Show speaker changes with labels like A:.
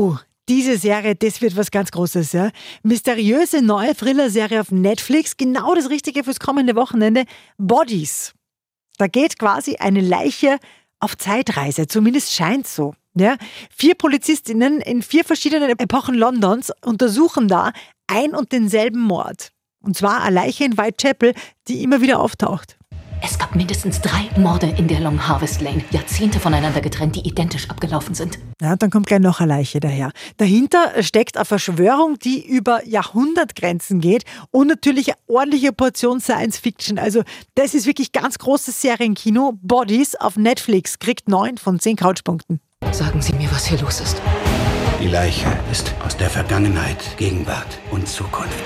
A: Oh, diese Serie, das wird was ganz Großes, ja. Mysteriöse neue Thriller-Serie auf Netflix, genau das Richtige fürs kommende Wochenende. Bodies. Da geht quasi eine Leiche auf Zeitreise, zumindest scheint so. Ja, vier Polizistinnen in vier verschiedenen Epochen Londons untersuchen da ein und denselben Mord. Und zwar eine Leiche in Whitechapel, die immer wieder auftaucht.
B: Es gab mindestens drei Morde in der Long Harvest Lane, Jahrzehnte voneinander getrennt, die identisch abgelaufen sind.
A: Ja, dann kommt gleich noch eine Leiche daher. Dahinter steckt eine Verschwörung, die über Jahrhundertgrenzen geht und natürlich eine ordentliche Portion Science Fiction. Also das ist wirklich ganz großes Serienkino. Bodies auf Netflix kriegt neun von zehn Couchpunkten.
B: Sagen Sie mir, was hier los ist.
C: Die Leiche ist aus der Vergangenheit, Gegenwart und Zukunft.